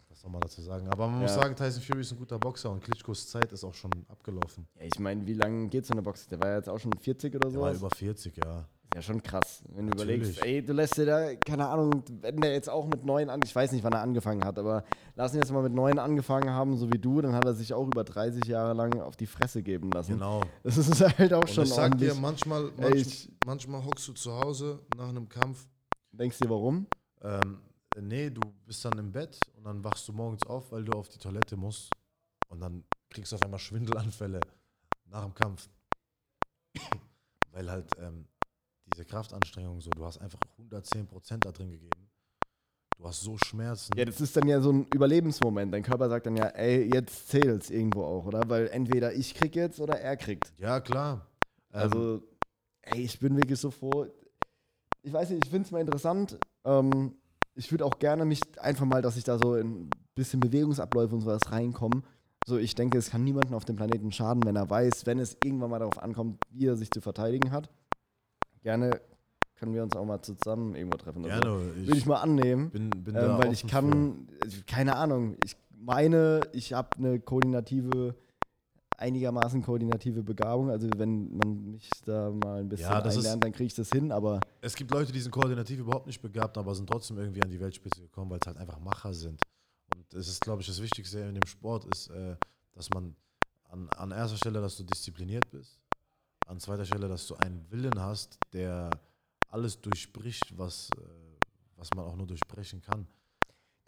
was soll man dazu sagen. Aber man muss Ja. sagen, Tyson Fury ist ein guter Boxer und Klitschkos Zeit ist auch schon abgelaufen. Ja, ich meine, wie lange geht so eine Box? Der war ja jetzt auch schon 40 oder Der war so. über 40, ja. Ja, schon krass. Wenn du Natürlich. überlegst, ey, du lässt dir da, keine Ahnung, wenn der jetzt auch mit neun an, ich weiß nicht, wann er angefangen hat, aber lass ihn jetzt mal mit neun angefangen haben, so wie du, dann hat er sich auch über 30 Jahre lang auf die Fresse geben lassen. Genau. Das ist halt auch Und schon ich sag dir, ordentlich. manchmal, Ey, manch, ich- manchmal hockst du zu Hause nach einem Kampf, Denkst du dir, warum? ähm, nee, du bist dann im Bett und dann wachst du morgens auf, weil du auf die Toilette musst und dann kriegst du auf einmal Schwindelanfälle nach dem Kampf. (coughs) weil halt ähm, diese Kraftanstrengung so, du hast einfach 110 Prozent da drin gegeben. Du hast so Schmerzen. Ja, das ist dann ja so ein Überlebensmoment. Dein Körper sagt dann ja, ey, jetzt zählt's irgendwo auch, oder? Weil entweder ich krieg jetzt oder er kriegt. Ja, klar. Ähm, Also, ey, ich bin wirklich so froh. Ich weiß nicht, ich finde es mal interessant. Ähm, ich würde auch gerne mich einfach mal, dass ich da so in ein bisschen Bewegungsabläufe und sowas reinkomme. So, ich denke, es kann niemandem auf dem Planeten schaden, wenn er weiß, wenn es irgendwann mal darauf ankommt, wie er sich zu verteidigen hat. Gerne können wir uns auch mal zusammen irgendwo treffen. oder so. Gerne. Würde ich mal annehmen. bin, bin Ähm, weil ich kann, also keine Ahnung, ich meine, ich habe eine koordinative, einigermaßen koordinative Begabung. Also wenn man mich da mal ein bisschen Ja, einlernt, dann kriege ich das hin, aber. Es gibt Leute, die sind koordinativ überhaupt nicht begabt, aber sind trotzdem irgendwie an die Weltspitze gekommen, weil es halt einfach Macher sind. Und es ist, glaube ich, das Wichtigste in dem Sport ist, äh, dass man an, an erster Stelle, dass du diszipliniert bist. An zweiter Stelle, dass du einen Willen hast, der alles durchbricht, was, äh, was man auch nur durchbrechen kann.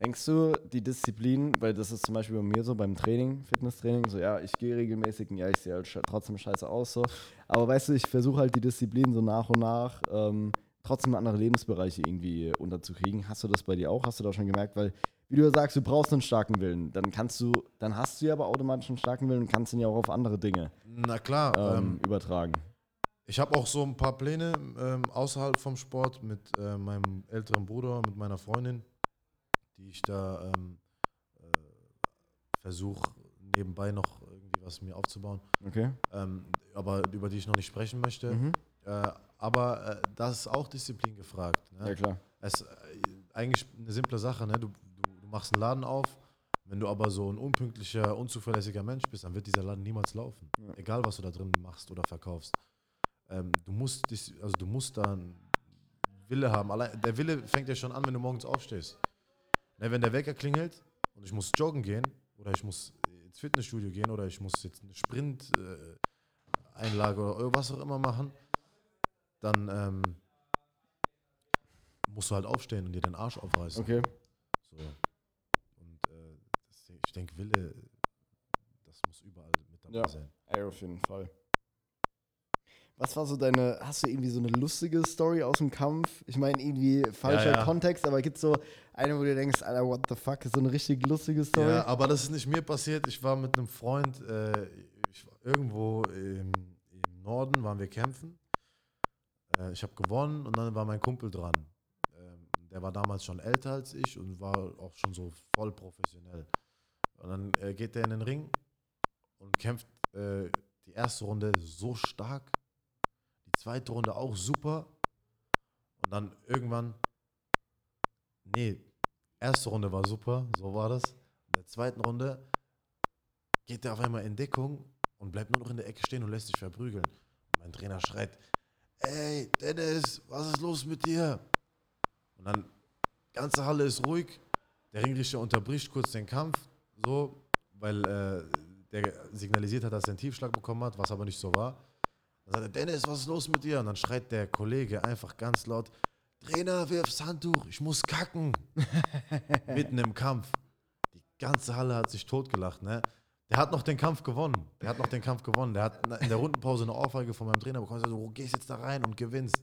Denkst du, die Disziplin, weil das ist zum Beispiel bei mir so beim Training, Fitnesstraining, so ja, ich gehe regelmäßig, und ja, ich sehe halt trotzdem scheiße aus, so. Aber weißt du, ich versuche halt die Disziplin so nach und nach ähm, trotzdem andere Lebensbereiche irgendwie unterzukriegen. Hast du das bei dir auch? Hast du da schon gemerkt? Weil, wie du sagst, du brauchst einen starken Willen. Dann kannst du, dann hast du ja aber automatisch einen starken Willen und kannst ihn ja auch auf andere Dinge Na klar, ähm, ähm, übertragen. Ich habe auch so ein paar Pläne ähm, außerhalb vom Sport mit äh, meinem älteren Bruder, mit meiner Freundin, die ich da ähm, äh, versuche nebenbei noch irgendwie was mir aufzubauen, Okay. ähm, aber über die ich noch nicht sprechen möchte. Mhm. Äh, aber äh, da ist auch Disziplin gefragt. Ne? Ja, klar. Es ist eigentlich eine simple Sache. Ne? Du, du, du machst einen Laden auf. Wenn du aber so ein unpünktlicher, unzuverlässiger Mensch bist, dann wird dieser Laden niemals laufen. Ja. Egal, was du da drin machst oder verkaufst. Ähm, du musst dis- also du musst da einen Wille haben. Allein, der Wille fängt ja schon an, wenn du morgens aufstehst. Ne, wenn der Wecker klingelt und ich muss joggen gehen oder ich muss ins Fitnessstudio gehen oder ich muss jetzt eine Sprint-Einlage oder was auch immer machen, dann ähm, musst du halt aufstehen und dir den Arsch aufreißen. Okay. So. Und äh, das, ich denke, Wille, das muss überall mit dabei Ja. sein. Ey, auf jeden Fall. Was war so deine, hast du irgendwie so eine lustige Story aus dem Kampf? Ich meine, irgendwie falscher Ja, ja. Kontext, aber gibt es so eine, wo du denkst, Alter, what the fuck, ist so eine richtig lustige Story? Ja, aber das ist nicht mir passiert. Ich war mit einem Freund äh, ich war irgendwo im, im Norden, waren wir kämpfen. Äh, ich habe gewonnen und dann war mein Kumpel dran. Ähm, der war damals schon älter als ich und war auch schon so voll professionell. Und dann äh, geht der in den Ring und kämpft äh, die erste Runde so stark, zweite Runde auch super. Und dann irgendwann, nee, erste Runde war super, so war das. In der zweiten Runde geht er auf einmal in Deckung und bleibt nur noch in der Ecke stehen und lässt sich verprügeln. Und mein Trainer schreit, ey Dennis, was ist los mit dir? Und dann, ganze Halle ist ruhig, der Ringrichter unterbricht kurz den Kampf, so, weil äh, der signalisiert hat, dass er einen Tiefschlag bekommen hat, was aber nicht so war. Dann sagt er, Dennis, was ist los mit dir? Und dann schreit der Kollege einfach ganz laut, Trainer, wirf's Handtuch, ich muss kacken. (laughs) Mitten im Kampf. Die ganze Halle hat sich totgelacht, ne? Der hat noch den Kampf gewonnen. Der hat noch den Kampf gewonnen. Der hat in der Rundenpause eine Ohrfeige von meinem Trainer bekommen. Er sagt, du gehst jetzt da rein und gewinnst.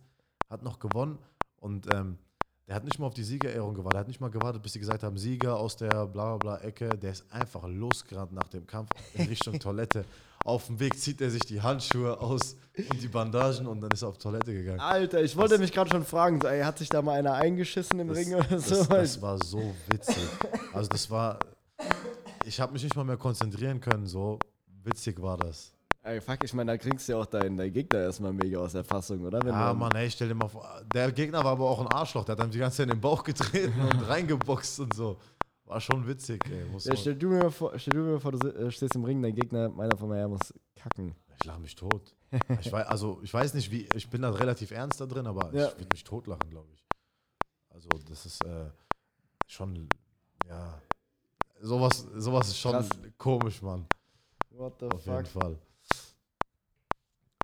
Hat noch gewonnen und ähm, der hat nicht mal auf die Siegerehrung gewartet. Der hat nicht mal gewartet, bis sie gesagt haben, Sieger aus der bla bla bla Ecke. Der ist einfach losgerannt nach dem Kampf in Richtung (laughs) Toilette. Auf dem Weg zieht er sich die Handschuhe aus und die Bandagen und dann ist er auf Toilette gegangen. Alter, ich wollte mich gerade schon fragen, so, ey, hat sich da mal einer eingeschissen im Das, Ring oder das, so? das war so witzig. Also das war, ich habe mich nicht mal mehr konzentrieren können, so witzig war das. ey, fuck, ich meine, da kriegst du ja auch deinen, deinen Gegner erstmal mega aus der Fassung, oder? Wenn Ja, Mann, ey, stell dir mal vor, der Gegner war aber auch ein Arschloch, der hat einem die ganze Zeit in den Bauch getreten und (laughs) reingeboxt und so. War schon witzig, ey. Ja, stell, du mir vor, stell du mir vor, du äh, stehst im Ring, dein Gegner, meiner von mir muss kacken. ich lache mich tot. Ich weiß, also ich weiß nicht, wie, ich bin da relativ ernst da drin, aber Ja. ich würde mich totlachen, glaube ich. Also das ist äh, schon, ja, sowas, sowas ist schon Krass. komisch, Mann. What the Auf jeden fuck? Fall.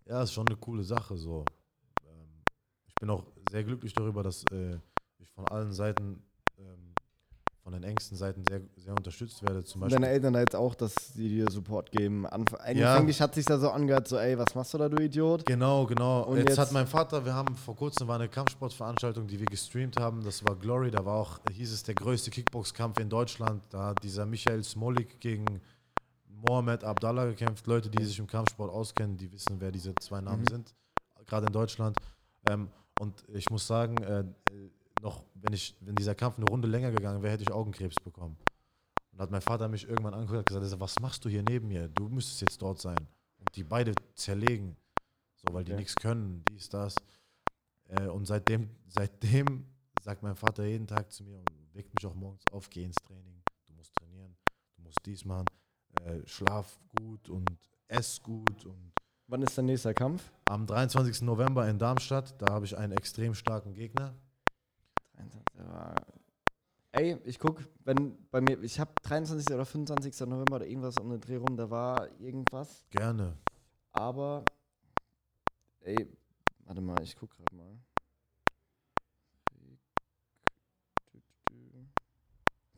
Ja, ist schon eine coole Sache so. Ähm, ich bin auch sehr glücklich darüber, dass äh, ich von allen Seiten, von den engsten Seiten sehr, sehr unterstützt werde. Zum Beispiel. deine Eltern da jetzt auch, dass sie dir Support geben. Anf Ja. Eigentlich hat sich da so angehört, so, ey, was machst du da, du Idiot? Genau, genau. Und jetzt, jetzt- hat mein Vater, wir haben vor kurzem war eine Kampfsportveranstaltung, die wir gestreamt haben. Das war Glory. Da war auch, hieß es, der größte Kickboxkampf in Deutschland. Da hat dieser Michael Smolik gegen Mohamed Abdallah gekämpft. Leute, die sich im Kampfsport auskennen, die wissen, wer diese zwei Namen Mhm. sind, gerade in Deutschland. Ähm, und ich muss sagen, äh, noch, wenn ich, wenn dieser Kampf eine Runde länger gegangen wäre, hätte ich Augenkrebs bekommen. Und hat mein Vater mich irgendwann angeguckt und gesagt, was machst du hier neben mir? Du müsstest jetzt dort sein. Und die beide zerlegen. So, weil die Okay. nichts können, dies, das. Äh, und seitdem, seitdem sagt mein Vater jeden Tag zu mir und weckt mich auch morgens auf, geh ins Training, du musst trainieren, du musst dies machen, äh, schlaf gut und ess gut und Wann ist dein nächster Kampf? am 23. November in Darmstadt, da habe ich einen extrem starken Gegner. 23. war- Ey, ich guck, wenn bei mir, ich habe 23. oder 25. November oder irgendwas um den Dreh rum, da war irgendwas, Gerne. aber ey, warte mal, ich guck gerade mal.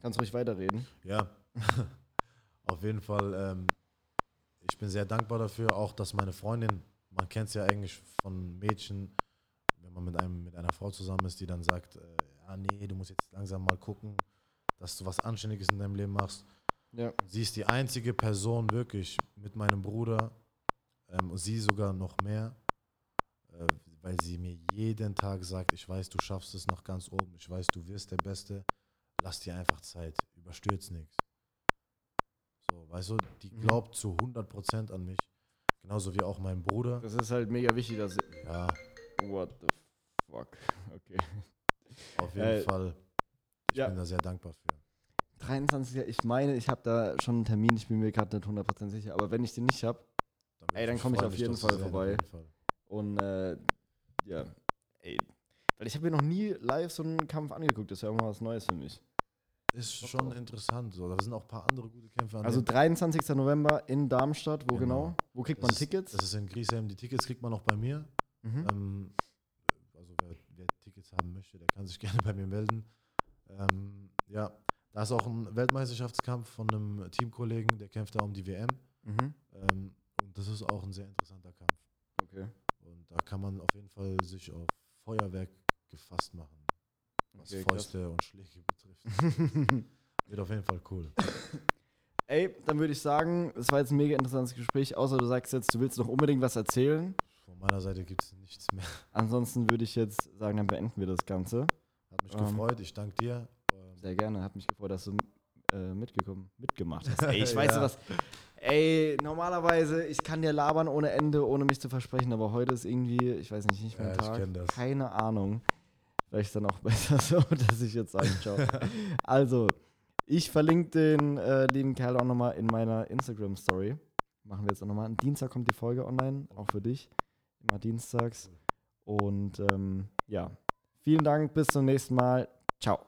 Kannst ruhig weiterreden. Ja, (laughs) auf jeden Fall. Ähm, ich bin sehr dankbar dafür, auch dass meine Freundin, man kennt es ja eigentlich von Mädchen, wenn man mit, einem, mit einer Frau zusammen ist, die dann sagt, äh, ja, nee, du musst jetzt langsam mal gucken, dass du was Anständiges in deinem Leben machst. Ja. Sie ist die einzige Person wirklich mit meinem Bruder ähm, sie sogar noch mehr, äh, weil sie mir jeden Tag sagt, ich weiß, du schaffst es nach ganz oben, ich weiß, du wirst der Beste, lass dir einfach Zeit, überstürz nichts. So, weißt du, die Mhm. glaubt zu 100% an mich, genauso wie auch mein Bruder. Das ist halt mega wichtig, dass. Ja, What the fuck? (laughs) Okay. Auf jeden Äh, Fall. Ich ja. bin da sehr dankbar für. 23. Ich meine, ich habe da schon einen Termin, ich bin mir gerade nicht 100% sicher, aber wenn ich den nicht habe, Dann Ey, dann mich komm ich auf jeden Fall vorbei. jeden Fall. Und äh, ja, ey. Weil ich habe mir noch nie live so einen Kampf angeguckt. Das ist ja immer was Neues für mich. Ist schon interessant. So. Da sind auch ein paar andere gute Kämpfe an Also dem 23. November in Darmstadt. Wo genau? Genau. Wo kriegt Das man ist- Tickets? Das ist in Griesheim. Die Tickets kriegt man auch bei mir. Mhm. Ähm, also wer, wer Tickets haben möchte, der kann sich (laughs) gerne bei mir melden. Ähm, ja, da ist auch ein Weltmeisterschaftskampf von einem Teamkollegen, der kämpft da um die WM. Mhm. Ähm, und das ist auch ein sehr interessanter Kampf. Okay. Und da kann man auf jeden Fall sich auf Feuerwerk gefasst machen, was Okay, krass. Fäuste und Schläge betrifft. (laughs) Wird auf jeden Fall cool. Ey, dann würde ich sagen, es war jetzt ein mega interessantes Gespräch, außer du sagst jetzt, du willst noch unbedingt was erzählen. Von meiner Seite gibt es nichts mehr. Ansonsten würde ich jetzt sagen, dann beenden wir das Ganze. Hat mich Ähm. gefreut. Ich danke dir. Ähm, Sehr gerne, hat mich gefreut, dass du äh, mitgekommen, mitgemacht hast. (laughs) Ey, ich weiß Ja. was. Ey, normalerweise, ich kann dir labern ohne Ende, ohne mich zu versprechen, aber heute ist irgendwie, ich weiß nicht, nicht mein Ja, ich Tag. Keine Ahnung. Vielleicht ist dann auch (laughs) besser so, dass ich jetzt sage, ciao. (laughs) also, ich verlinke den äh, lieben Kerl auch nochmal in meiner Instagram-Story. Machen wir jetzt auch nochmal. Am Dienstag kommt die Folge online, auch für dich. Immer dienstags. Und ähm, ja, vielen Dank, bis zum nächsten Mal. Ciao.